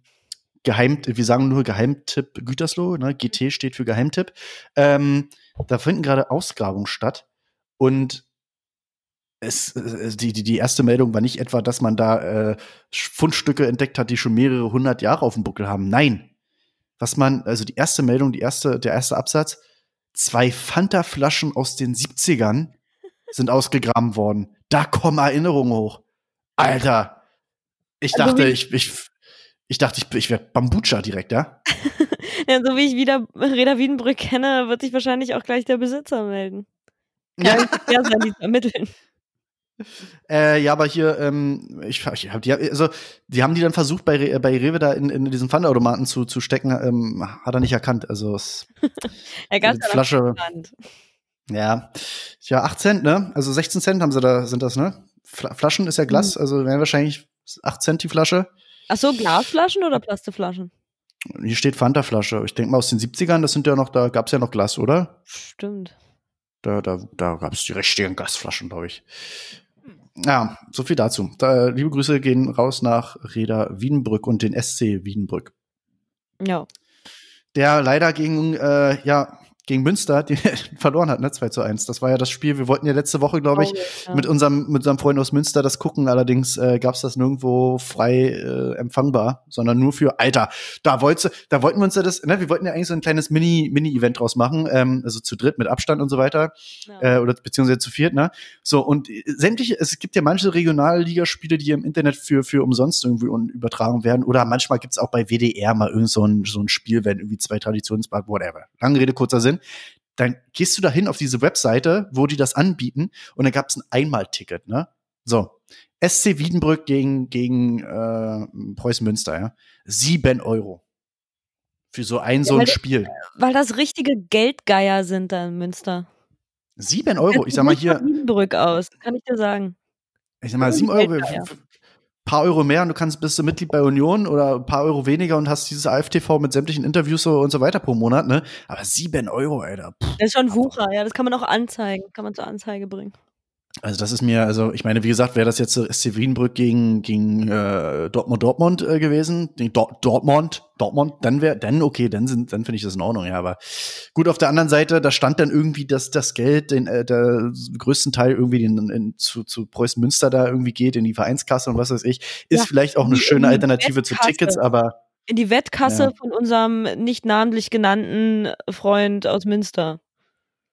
Geheim, wir sagen nur Geheimtipp Gütersloh, ne? GT steht für Geheimtipp. Ähm, da finden gerade Ausgrabungen statt. Und es, äh, die, die, die erste Meldung war nicht etwa, dass man da äh, Fundstücke entdeckt hat, die schon mehrere hundert Jahre auf dem Buckel haben. Nein. Was man, also die erste Meldung, die erste, der erste Absatz, zwei Fanta-Flaschen aus den 70ern sind ausgegraben worden. Da kommen Erinnerungen hoch. Alter. Ich Also dachte, ich, ich, ich dachte, ich, ich werde Bambucha direkt, ja? Ja, so wie ich wieder Reda Wiedenbrück kenne, wird sich wahrscheinlich auch gleich der Besitzer melden. Kann Ja. ja sein, die zu ermitteln. Äh, ja, aber hier, ähm, ich, ich hab die, also, die haben die dann versucht, bei, Re- bei Rewe da in, in diesen Pfandautomaten zu, zu stecken, ähm, hat er nicht erkannt. Also, es, Er gab die Flasche, ja, ja, 8 Cent, ne? Also 16 Cent haben sie da, sind das, ne? Fla Flaschen ist ja Glas, also wären wahrscheinlich 8 Cent die Flasche. Ach so, Glasflaschen oder Plastikflaschen? Hier steht Fanta-Flasche. Ich denke mal aus den 70ern, das sind ja noch, da gab's ja noch Glas, oder? Stimmt. Da, da, da gab es die richtigen Gasflaschen, glaube ich. Ja, so viel dazu. Da, liebe Grüße gehen raus nach Reda Wiedenbrück und den SC Wiedenbrück. Ja. Der leider gegen, äh, ja, gegen Münster die verloren hat, ne? 2 zu 1. Das war ja das Spiel. Wir wollten ja letzte Woche, glaube ich, Traurig, ja. mit unserem, mit unserem Freund aus Münster das gucken. Allerdings äh, gab es das nirgendwo frei äh, empfangbar, sondern nur für Alter. Da wollte, da wollten wir uns ja das, ne, wir wollten ja eigentlich so ein kleines Mini, Mini-Event draus machen, ähm, also zu dritt mit Abstand und so weiter, Ja. äh, oder beziehungsweise zu viert, ne? So, und sämtliche, es gibt ja manche Regionalligaspiele, die im Internet für, für umsonst irgendwie übertragen werden. Oder manchmal gibt's auch bei WDR mal irgend so ein, so ein Spiel, wenn irgendwie zwei Traditionsbad, whatever. Lange Rede, kurzer Sinn dann gehst du da hin auf diese Webseite, wo die das anbieten, und dann gab es ein Einmalticket, ne? So. SC Wiedenbrück gegen, gegen äh, Preußen Münster, ja. Sieben Euro. Für so ein, so weil ein der- Spiel. Weil das richtige Geldgeier sind da in Münster. Sieben Euro. Ich sag mal hier, Wiedenbrück aus, kann ich dir sagen. ich sag mal, sieben Euro, paar Euro mehr und du kannst bist du Mitglied bei Union oder ein paar Euro weniger und hast dieses AFTV mit sämtlichen Interviews und so weiter pro Monat, ne? Aber sieben Euro, Alter. Pff. Das ist schon Wucher, ja, das kann man auch anzeigen, kann man zur Anzeige bringen. Also das ist mir, also ich meine, wie gesagt, wäre das jetzt SC Wienbrück gegen, gegen äh, Dortmund Dortmund äh, gewesen, nee, Dor Dortmund, Dortmund, dann wäre, dann okay, dann sind, dann finde ich das in Ordnung, ja. Aber gut, auf der anderen Seite, da stand dann irgendwie, dass das Geld, den, äh, der größten Teil irgendwie in, in, zu, zu Preußen Münster da irgendwie geht, in die Vereinskasse und was weiß ich, ist ja, vielleicht auch eine schöne Alternative zu Tickets, aber. In die Wettkasse ja. von unserem nicht namentlich genannten Freund aus Münster.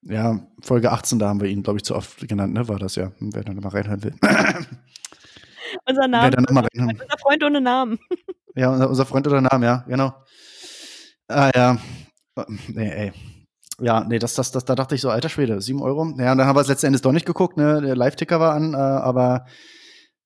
Ja, Folge 18, da haben wir ihn, glaube ich, zu oft genannt, ne? War das ja. Wer dann mal reinhören will. unser Name. Unser Freund ohne Namen. ja, unser, unser Freund ohne Namen, ja, genau. Ah ja. Nee, ey. Ja, nee, das, das, das, da dachte ich so, alter Schwede, 7 Euro. Ja, und dann haben wir es letzten Endes doch nicht geguckt, ne? Der Live-Ticker war an, äh, aber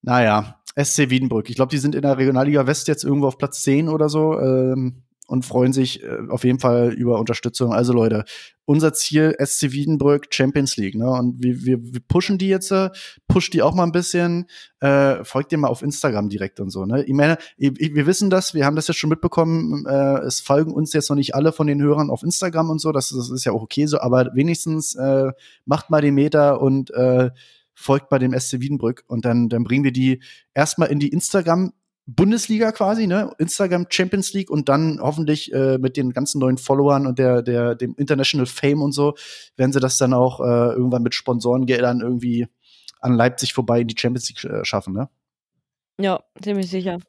naja, SC Wiedenbrück. Ich glaube, die sind in der Regionalliga West jetzt irgendwo auf Platz 10 oder so. Ähm, und freuen sich äh, auf jeden Fall über Unterstützung. Also Leute, unser Ziel SC Wiedenbrück Champions League, ne? Und wir, wir, wir pushen die jetzt, äh, pusht die auch mal ein bisschen, äh, folgt dir mal auf Instagram direkt und so, ne? Ich meine, wir wissen das, wir haben das jetzt schon mitbekommen, äh, es folgen uns jetzt noch nicht alle von den Hörern auf Instagram und so, das, das ist ja auch okay so, aber wenigstens äh, macht mal den Meter und äh, folgt bei dem SC Wiedenbrück und dann, dann bringen wir die erstmal in die Instagram Bundesliga quasi, ne? Instagram Champions League und dann hoffentlich äh, mit den ganzen neuen Followern und der, der, dem International Fame und so, werden sie das dann auch äh, irgendwann mit Sponsorengeldern irgendwie an Leipzig vorbei in die Champions League äh, schaffen, ne? Ja, ziemlich sicher.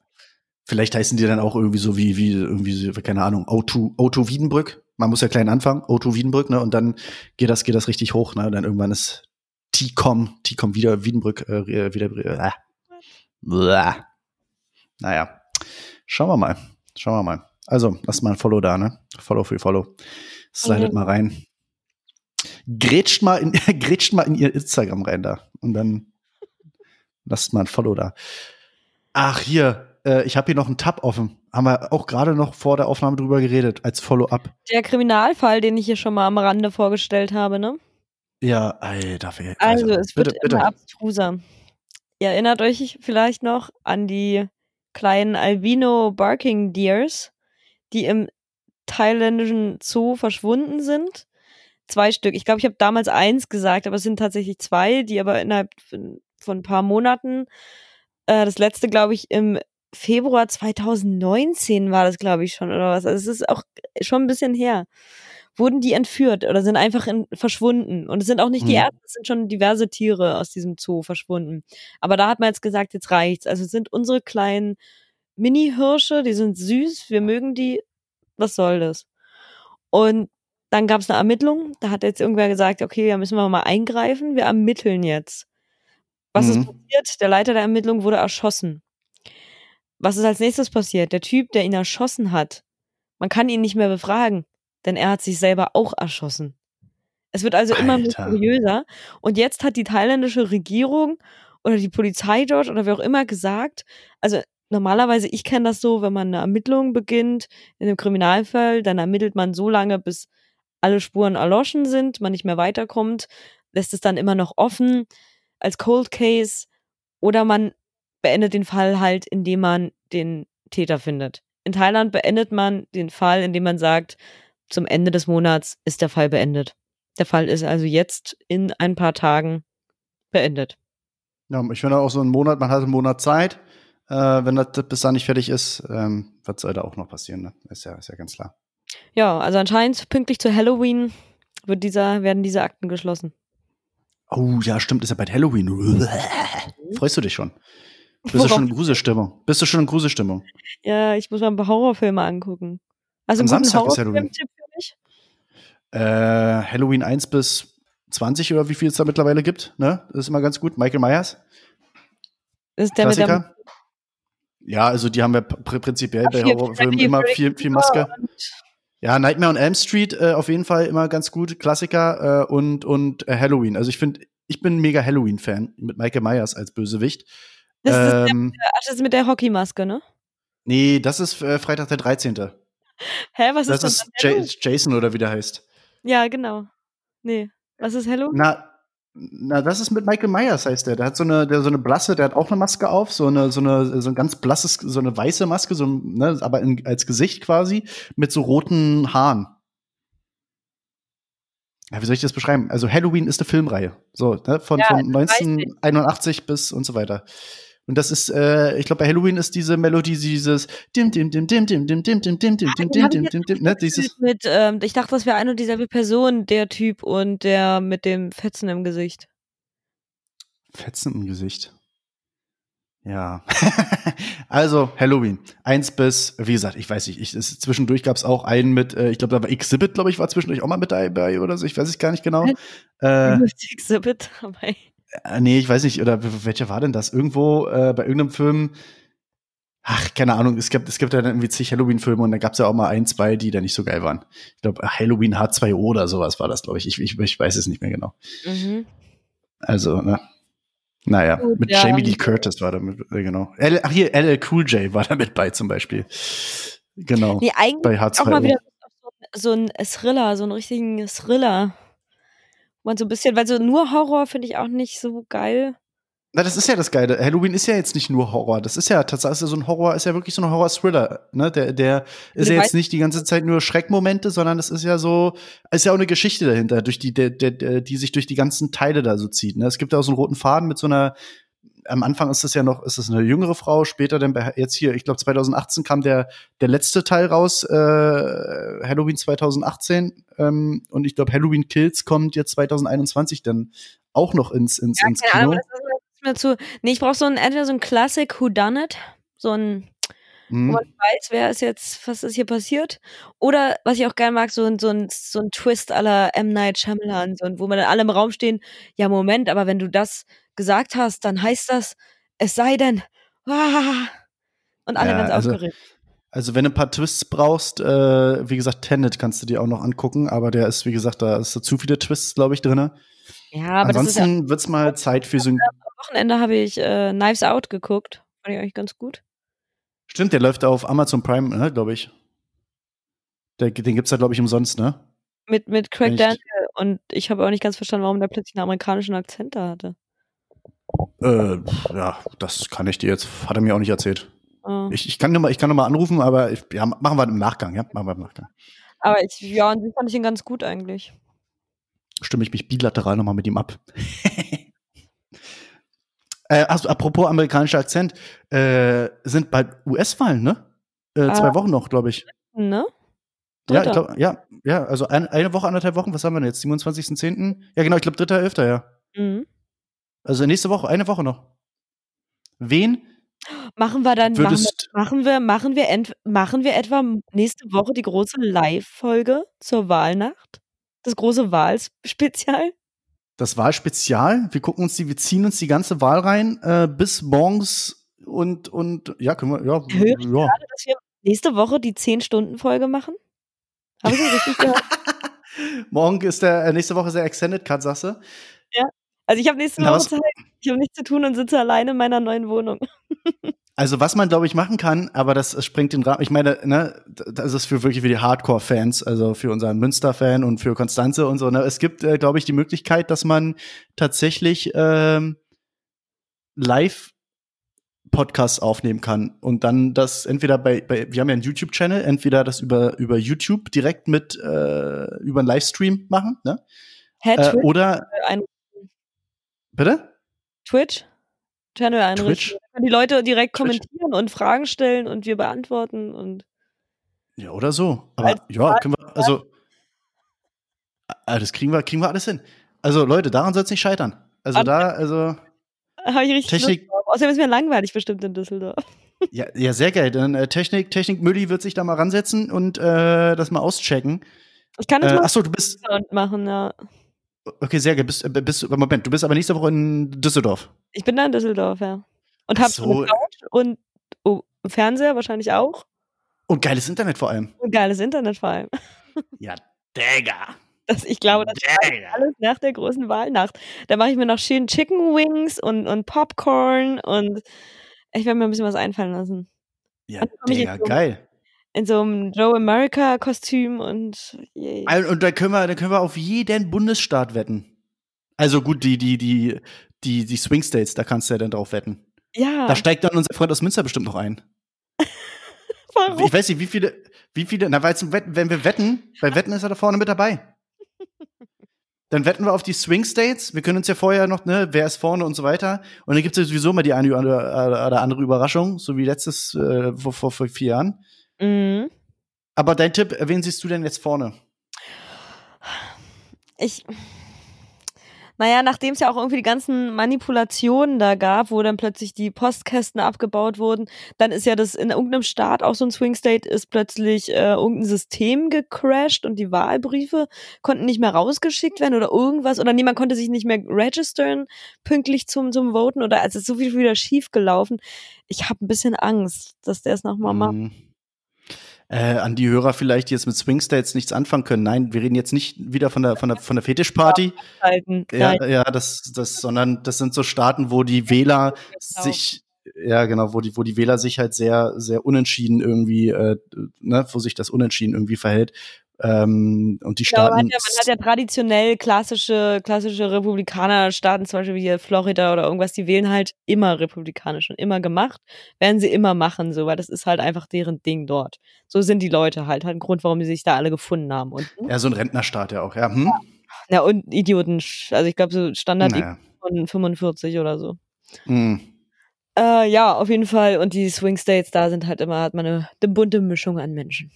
Vielleicht heißen die dann auch irgendwie so wie, wie, irgendwie, keine Ahnung, Auto, Auto Wiedenbrück. Man muss ja klein anfangen, Auto Wiedenbrück, ne? Und dann geht das, geht das richtig hoch, ne? Und dann irgendwann ist T-Com, T-Com wieder Wiedenbrück, äh, wieder, äh. Naja, schauen wir mal. Schauen wir mal. Also, lasst mal ein Follow da, ne? Follow für Follow. Slidet okay. mal rein. Grätscht mal, in, grätscht mal in ihr Instagram rein da. Und dann lasst mal ein Follow da. Ach, hier, äh, ich habe hier noch einen Tab offen. Haben wir auch gerade noch vor der Aufnahme drüber geredet, als Follow-up. Der Kriminalfall, den ich hier schon mal am Rande vorgestellt habe, ne? Ja, Alter. Also, also es bitte, wird bitte. immer abstruser. Ihr erinnert euch vielleicht noch an die kleinen Albino Barking Deers, die im thailändischen Zoo verschwunden sind. Zwei Stück. Ich glaube, ich habe damals eins gesagt, aber es sind tatsächlich zwei, die aber innerhalb von ein paar Monaten, äh, das letzte, glaube ich, im Februar 2019 war das, glaube ich, schon, oder was. Also es ist auch schon ein bisschen her wurden die entführt oder sind einfach in, verschwunden. Und es sind auch nicht die mhm. ersten, es sind schon diverse Tiere aus diesem Zoo verschwunden. Aber da hat man jetzt gesagt, jetzt reicht's. Also es sind unsere kleinen Mini-Hirsche, die sind süß, wir mögen die. Was soll das? Und dann gab es eine Ermittlung. Da hat jetzt irgendwer gesagt, okay, da müssen wir mal eingreifen. Wir ermitteln jetzt. Was mhm. ist passiert? Der Leiter der Ermittlung wurde erschossen. Was ist als nächstes passiert? Der Typ, der ihn erschossen hat, man kann ihn nicht mehr befragen denn er hat sich selber auch erschossen. Es wird also Alter. immer mysteriöser. Und jetzt hat die thailändische Regierung oder die Polizei dort oder wer auch immer gesagt, also normalerweise, ich kenne das so, wenn man eine Ermittlung beginnt in einem Kriminalfall, dann ermittelt man so lange, bis alle Spuren erloschen sind, man nicht mehr weiterkommt, lässt es dann immer noch offen als Cold Case oder man beendet den Fall halt, indem man den Täter findet. In Thailand beendet man den Fall, indem man sagt, zum Ende des Monats ist der Fall beendet. Der Fall ist also jetzt in ein paar Tagen beendet. Ja, ich finde auch so einen Monat, man hat einen Monat Zeit. Äh, wenn das bis dann nicht fertig ist, ähm, wird es da auch noch passieren. Ne? Ist, ja, ist ja ganz klar. Ja, also anscheinend pünktlich zu Halloween wird dieser, werden diese Akten geschlossen. Oh, ja, stimmt, ist ja bald Halloween. Freust du dich schon? Bist du schon in Gruselstimmung? Bist du schon in Gruselstimmung? Ja, ich muss mal ein paar Horrorfilme angucken. Also Am Samstag ist Halloween. Äh, Halloween 1 bis 20 oder wie viel es da mittlerweile gibt. Ne? Das ist immer ganz gut. Michael Myers. ist der Klassiker. Mit der ja, also die haben ja pr prinzipiell bei Horrorfilmen immer viel, viel Maske. Ja, Nightmare on Elm Street äh, auf jeden Fall immer ganz gut, Klassiker äh, und und äh, Halloween. Also ich finde, ich bin ein mega Halloween-Fan mit Michael Myers als Bösewicht. Das, ähm, ist, der, ach, das ist mit der Hockeymaske, ne? Nee, das ist äh, Freitag der 13. Hä, was das ist das? Das ist Jason oder wie der heißt. Ja, genau. Nee. Was ist Hello? Na, na, das ist mit Michael Myers, heißt der. Der hat so eine, der, so eine blasse, der hat auch eine Maske auf, so eine, so eine, so ein ganz blasses, so eine weiße Maske, so, ne, aber in, als Gesicht quasi, mit so roten Haaren. ja, wie soll ich das beschreiben? Also Halloween ist eine Filmreihe. So, ne? Von, Ja, von das weiß ich. 1981 bis und so weiter. Und das ist, äh, ich glaube, bei Halloween ist diese Melodie dieses dim dim dim dim dim dim dim dim dim dim dim dim dim jetzt dim, ne? Dieses mit, ähm, ich dachte, das wäre eine und dieselbe Person, der Typ und der mit dem Fetzen im Gesicht. Fetzen im Gesicht. Ja. also, Halloween. Eins bis, wie gesagt, ich weiß nicht, ich, es, zwischendurch gab es auch einen mit, äh, ich glaube, da war Exhibit, glaube ich, war zwischendurch auch mal mit dabei oder so, ich weiß es gar nicht genau. Äh, Exhibit dabei. Äh, nee, ich weiß nicht, oder welcher war denn das? Irgendwo äh, bei irgendeinem Film, ach, keine Ahnung, es gibt, es gibt ja dann irgendwie zig Halloween-Filme und da gab es ja auch mal ein, zwei, die da nicht so geil waren. Ich glaube, Halloween H2O oder sowas war das, glaube ich. ich. Ich ich weiß es nicht mehr genau. Mhm. Also, ne? Naja, Gut, mit ja. Jamie Lee Curtis war da mit, äh, genau. L, ach hier, LL Cool J war da mit bei zum Beispiel. Genau. Nee, eigentlich bei auch mal H2O. wieder so ein Thriller, so einen richtigen Thriller. Man so ein bisschen, weil so nur Horror finde ich auch nicht so geil. Na, das ist ja das Geile. Halloween ist ja jetzt nicht nur Horror. Das ist ja tatsächlich so ein Horror, ist ja wirklich so ein Horror-Thriller. Ne? Der, der ist ja jetzt nicht die ganze Zeit nur Schreckmomente, sondern es ist ja so, ist ja auch eine Geschichte dahinter, durch die, der, der, die sich durch die ganzen Teile da so zieht. Ne? Es gibt ja auch so einen roten Faden mit so einer, am Anfang ist das ja noch, ist das eine jüngere Frau, später dann bei, jetzt hier, ich glaube 2018 kam der, der letzte Teil raus, äh, Halloween 2018, ähm, und ich glaube Halloween Kills kommt jetzt 2021 dann auch noch ins, ins, ins Keine Kino. Ahnung, das ist mir zu. Nee, ich brauche so ein, entweder so ein Classic Whodunit, so ein, wo Mhm. man weiß, wer ist jetzt, was ist hier passiert. Oder, was ich auch gerne mag, so ein, so ein, so ein Twist aller M. Night Shyamalan, so ein, wo man dann alle im Raum stehen, ja, Moment, aber wenn du das gesagt hast, dann heißt das, es sei denn, ah, und alle Ja, ganz also- aufgeregt. Also wenn du ein paar Twists brauchst, äh, wie gesagt, Tenet kannst du dir auch noch angucken, aber der ist, wie gesagt, da ist so zu viele Twists, glaube ich, drinne. Ja, aber ist ja, Ansonsten wird's mal Zeit für so ein. am Wochenende habe ich äh, Knives Out geguckt. Fand ich eigentlich ganz gut. Stimmt, der läuft auf Amazon Prime, ne, glaube ich. Der, den gibt's da, glaube ich, umsonst, ne? Mit, mit Craig? Daniel. Und ich habe auch nicht ganz verstanden, warum der plötzlich einen amerikanischen Akzent da hatte. Äh, ja, das kann ich dir jetzt, hat er mir auch nicht erzählt. Ah. Ich, ich kann nur mal, ich kann nur mal anrufen, aber ich, ja, machen wir im Nachgang, ja, machen wir im Nachgang. Aber ich, ja, und sie fand ich ihn ganz gut eigentlich. Stimme ich mich bilateral nochmal mit ihm ab. äh, also, apropos amerikanischer Akzent, äh, sind bald US-Wahlen, ne? Äh, zwei Ah. Wochen noch, glaube ich. Ne? Ja, ich glaube, ja, ja, also ein, eine Woche, anderthalb Wochen, was haben wir denn jetzt? 27.10.? Ja, genau, ich glaube, 3.11., ja. Mhm. Also nächste Woche, eine Woche noch. Wen Machen wir dann, machen wir, machen wir, machen wir, machen wir etwa nächste Woche die große Live-Folge zur Wahlnacht? Das große Wahlspezial? das Wahlspezial? Wir gucken uns die, wir ziehen uns die ganze Wahl rein äh, bis morgens und und ja, können wir, ja, Höre ich ja. Dass wir nächste Woche die 10-Stunden-Folge machen? Habe ich richtig gehört? Morgen ist der, äh, nächste Woche ist der Extended Cut, sagst du? Also ich habe nächste Na, Woche was- Zeit. Ich habe nichts zu tun und sitze alleine in meiner neuen Wohnung. Also was man glaube ich machen kann, aber das äh, springt den Rahmen. Ich meine, ne, das ist für wirklich für die Hardcore-Fans, also für unseren Münster-Fan und für Konstanze und so. Ne, es gibt, äh, glaube ich, die Möglichkeit, dass man tatsächlich ähm, live Podcasts aufnehmen kann und dann das entweder bei, bei wir haben ja einen YouTube-Channel, entweder das über über YouTube direkt mit äh, über einen Livestream machen, ne? Hä, Äh, oder ein, bitte? Twitch? Channel einrichten. Twitch? Da können die Leute direkt Twitch. kommentieren und Fragen stellen und wir beantworten und Ja, oder so. Aber Als- ja, können wir, also, ah, das kriegen wir, kriegen wir alles hin. Also, Leute, daran soll es nicht scheitern. Also, An- da, also, habe ich richtig Technik-. Außerdem ist mir langweilig bestimmt in Düsseldorf. ja, ja, sehr geil. Dann äh, Technik, Technik Mülli wird sich da mal ransetzen und äh, das mal auschecken. Ich kann das Äh, mal achso, du bist, machen, ja. Okay, sehr geil. Bist, äh, bist, Moment, du bist aber nächste Woche in Düsseldorf. Ich bin da in Düsseldorf, ja. Und habe so. eine Couch und oh, Fernseher wahrscheinlich auch. Und geiles Internet vor allem. Und geiles Internet vor allem. Ja, Digga. Das, ich glaube, das ist alles nach der großen Wahlnacht. Da mache ich mir noch schön Chicken Wings und, und Popcorn und ich werde mir ein bisschen was einfallen lassen. Ja, Dann komm ich Digga, jetzt so- geil. In so einem Joe America Kostüm und yay. Ein- Und da können wir, da können wir auf jeden Bundesstaat wetten. Also gut, die, die, die, die, die Swing States, da kannst du ja dann drauf wetten. Ja, Da steigt dann unser Freund aus Münster bestimmt noch ein. warum? Ich weiß nicht, wie viele, wie viele, na, weil zum Wetten, wenn wir wetten, bei Wetten ist er da vorne mit dabei. Dann wetten wir auf die Swing States. Wir können uns ja vorher noch, ne, wer ist vorne und so weiter. Und dann gibt es ja sowieso mal die eine oder andere Überraschung, so wie letztes äh, vor, vor, vor vier Jahren. Mhm. Aber dein Tipp, wen siehst du denn jetzt vorne? Ich. Naja, nachdem es ja auch irgendwie die ganzen Manipulationen da gab, wo dann plötzlich die Postkästen abgebaut wurden, dann ist ja das in irgendeinem Staat auch so ein Swing State, ist plötzlich äh, irgendein System gecrashed und die Wahlbriefe konnten nicht mehr rausgeschickt werden oder irgendwas oder niemand konnte sich nicht mehr registern pünktlich zum, zum Voten oder also ist so viel wieder schief gelaufen. Ich habe ein bisschen Angst, dass der es nochmal Mhm. macht. Äh, an die Hörer vielleicht, die jetzt mit Swing States nichts anfangen können. Nein, wir reden jetzt nicht wieder von der, von der, von der Fetischparty. Ja, ja, das, das, sondern das sind so Staaten, wo die Wähler Genau. sich, ja, genau, wo die, wo die Wähler sich halt sehr, sehr unentschieden irgendwie, äh, ne, wo sich das unentschieden irgendwie verhält. Ähm, und die Ja, man, Staaten. hat ja, man hat ja traditionell klassische, klassische Republikaner-Staaten, zum Beispiel wie hier Florida oder irgendwas, die wählen halt immer republikanisch und immer gemacht, werden sie immer machen, so, weil das ist halt einfach deren Ding dort. So sind die Leute halt, halt ein Grund, warum die sich da alle gefunden haben. Und, ja, so ein Rentnerstaat ja auch, ja. Hm? ja, und Idioten, also ich glaube, so Standard Naja. von 45 oder so. Hm. Äh, ja, auf jeden Fall. Und die Swing States, da sind halt immer, hat man eine, eine bunte Mischung an Menschen.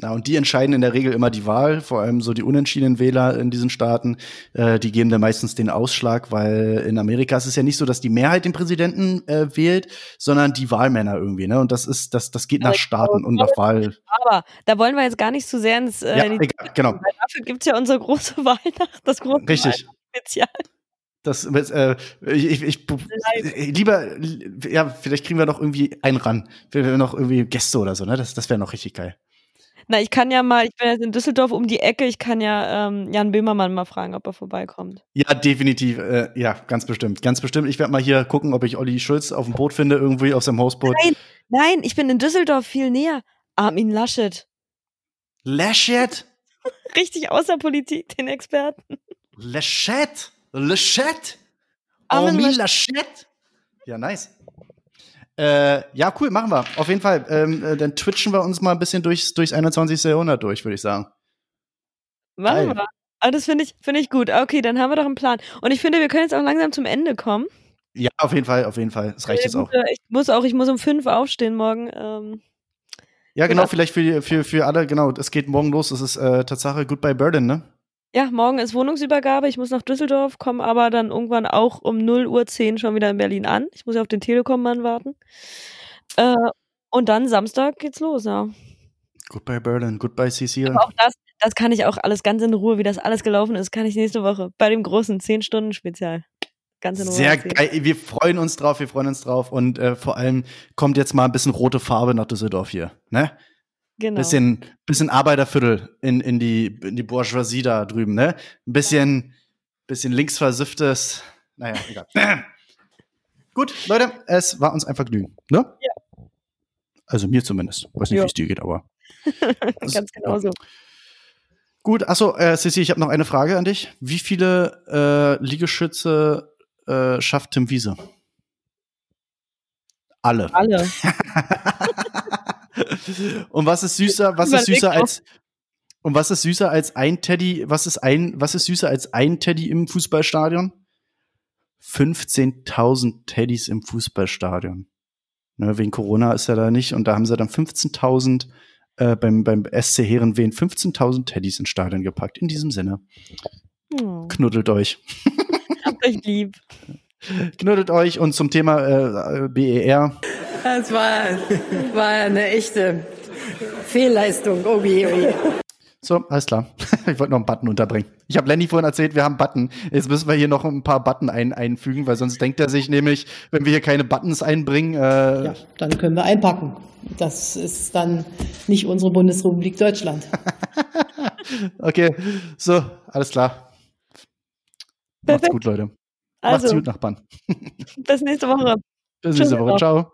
Ja, und die entscheiden in der Regel immer die Wahl, vor allem so die unentschiedenen Wähler in diesen Staaten, äh, die geben dann meistens den Ausschlag, weil in Amerika ist es ja nicht so, dass die Mehrheit den Präsidenten äh, wählt, sondern die Wahlmänner irgendwie, ne? Und das ist, das, das geht nach Also, Staaten und nach Wahl. Aber da wollen wir jetzt gar nicht zu sehr ins. Äh, Ja, in egal, genau. Weil dafür gibt's ja unsere große Weihnacht, das große Richtig. Spezial. Das, äh, ich, ich, ich, lieber, ja, vielleicht kriegen wir noch irgendwie einen ran. Wir, wir noch irgendwie Gäste oder so, ne? Das, das wäre noch richtig geil. Na, ich kann ja mal, ich bin jetzt in Düsseldorf um die Ecke, ich kann ja ähm, Jan Böhmermann mal fragen, ob er vorbeikommt. Ja, definitiv. Äh, ja, ganz bestimmt. Ganz bestimmt. Ich werde mal hier gucken, ob ich Olli Schulz auf dem Boot finde, irgendwie auf seinem Hausboot. Nein, nein, ich bin in Düsseldorf viel näher. Armin Laschet. Laschet? Richtig außer Politik, den Experten. Laschet? Laschet? Armin. Laschet? Ja, nice. Äh, ja, cool, machen wir. Auf jeden Fall. Ähm, äh, dann twitchen wir uns mal ein bisschen durchs, durchs 21. Jahrhundert durch, würde ich sagen. Machen Geil. wir. Aber das finde ich, finde ich gut. Okay, dann haben wir doch einen Plan. Und ich finde, wir können jetzt auch langsam zum Ende kommen. Ja, auf jeden Fall, auf jeden Fall. Das reicht jetzt auch. Äh, Ich muss auch, ich muss um fünf aufstehen morgen. Ähm, Ja, genau, Gut. vielleicht für, für, für alle, genau, es geht morgen los. Es ist äh, Tatsache Goodbye Burden, ne? Ja, morgen ist Wohnungsübergabe. Ich muss nach Düsseldorf, komme aber dann irgendwann auch um 0 Uhr 10 schon wieder in Berlin an. Ich muss ja auf den Telekom-Mann warten. Äh, und dann Samstag geht's los, ja. Goodbye Burden, Goodbye Cecile. Aber auch das, das kann ich auch alles ganz in Ruhe, wie das alles gelaufen ist, kann ich nächste Woche bei dem großen 10-Stunden-Spezial. Ganz in Ruhe. Sehr erzählen. geil. Wir freuen uns drauf, wir freuen uns drauf. Und äh, vor allem kommt jetzt mal ein bisschen rote Farbe nach Düsseldorf hier. Ne? Genau. Bisschen, bisschen Arbeiterviertel in, in, die, in die Bourgeoisie da drüben, ne? Ein bisschen, bisschen linksversifftes. Naja, egal. Gut, Leute, es war uns ein Vergnügen, ne? Ja. Also mir zumindest. Weiß nicht, wie es dir geht, aber. Ganz genau so. Gut, achso, äh, Sissi, ich habe noch eine Frage an dich. Wie viele äh, Liegestütze äh, schafft Tim Wiese? Alle. Alle. und was ist süßer, was ist süßer als und was ist süßer als ein Teddy, was ist ein, was ist süßer als ein Teddy im Fußballstadion? 15.000 Teddys im Fußballstadion. Ne, wegen Corona ist er da nicht und da haben sie dann 15.000 äh, beim, beim SC Herrenwehen 15.000 Teddys ins Stadion gepackt. In diesem Sinne, Oh, knuddelt euch. habt euch lieb. Knuddelt euch und zum Thema äh, BER. Das war, war eine echte Fehlleistung. Oh je, oh je. So, alles klar. Ich wollte noch einen Button unterbringen. Ich habe Lenny vorhin erzählt, wir haben Button. Jetzt müssen wir hier noch ein paar Button ein einfügen, weil sonst denkt er sich nämlich, wenn wir hier keine Buttons einbringen, äh, Ja, dann können wir einpacken. Das ist dann nicht unsere Bundesrepublik Deutschland. okay, so, alles klar. Macht's gut, Leute. Macht's Also, gut, Nachbarn. bis nächste Woche. Bis nächste. Woche. Ciao.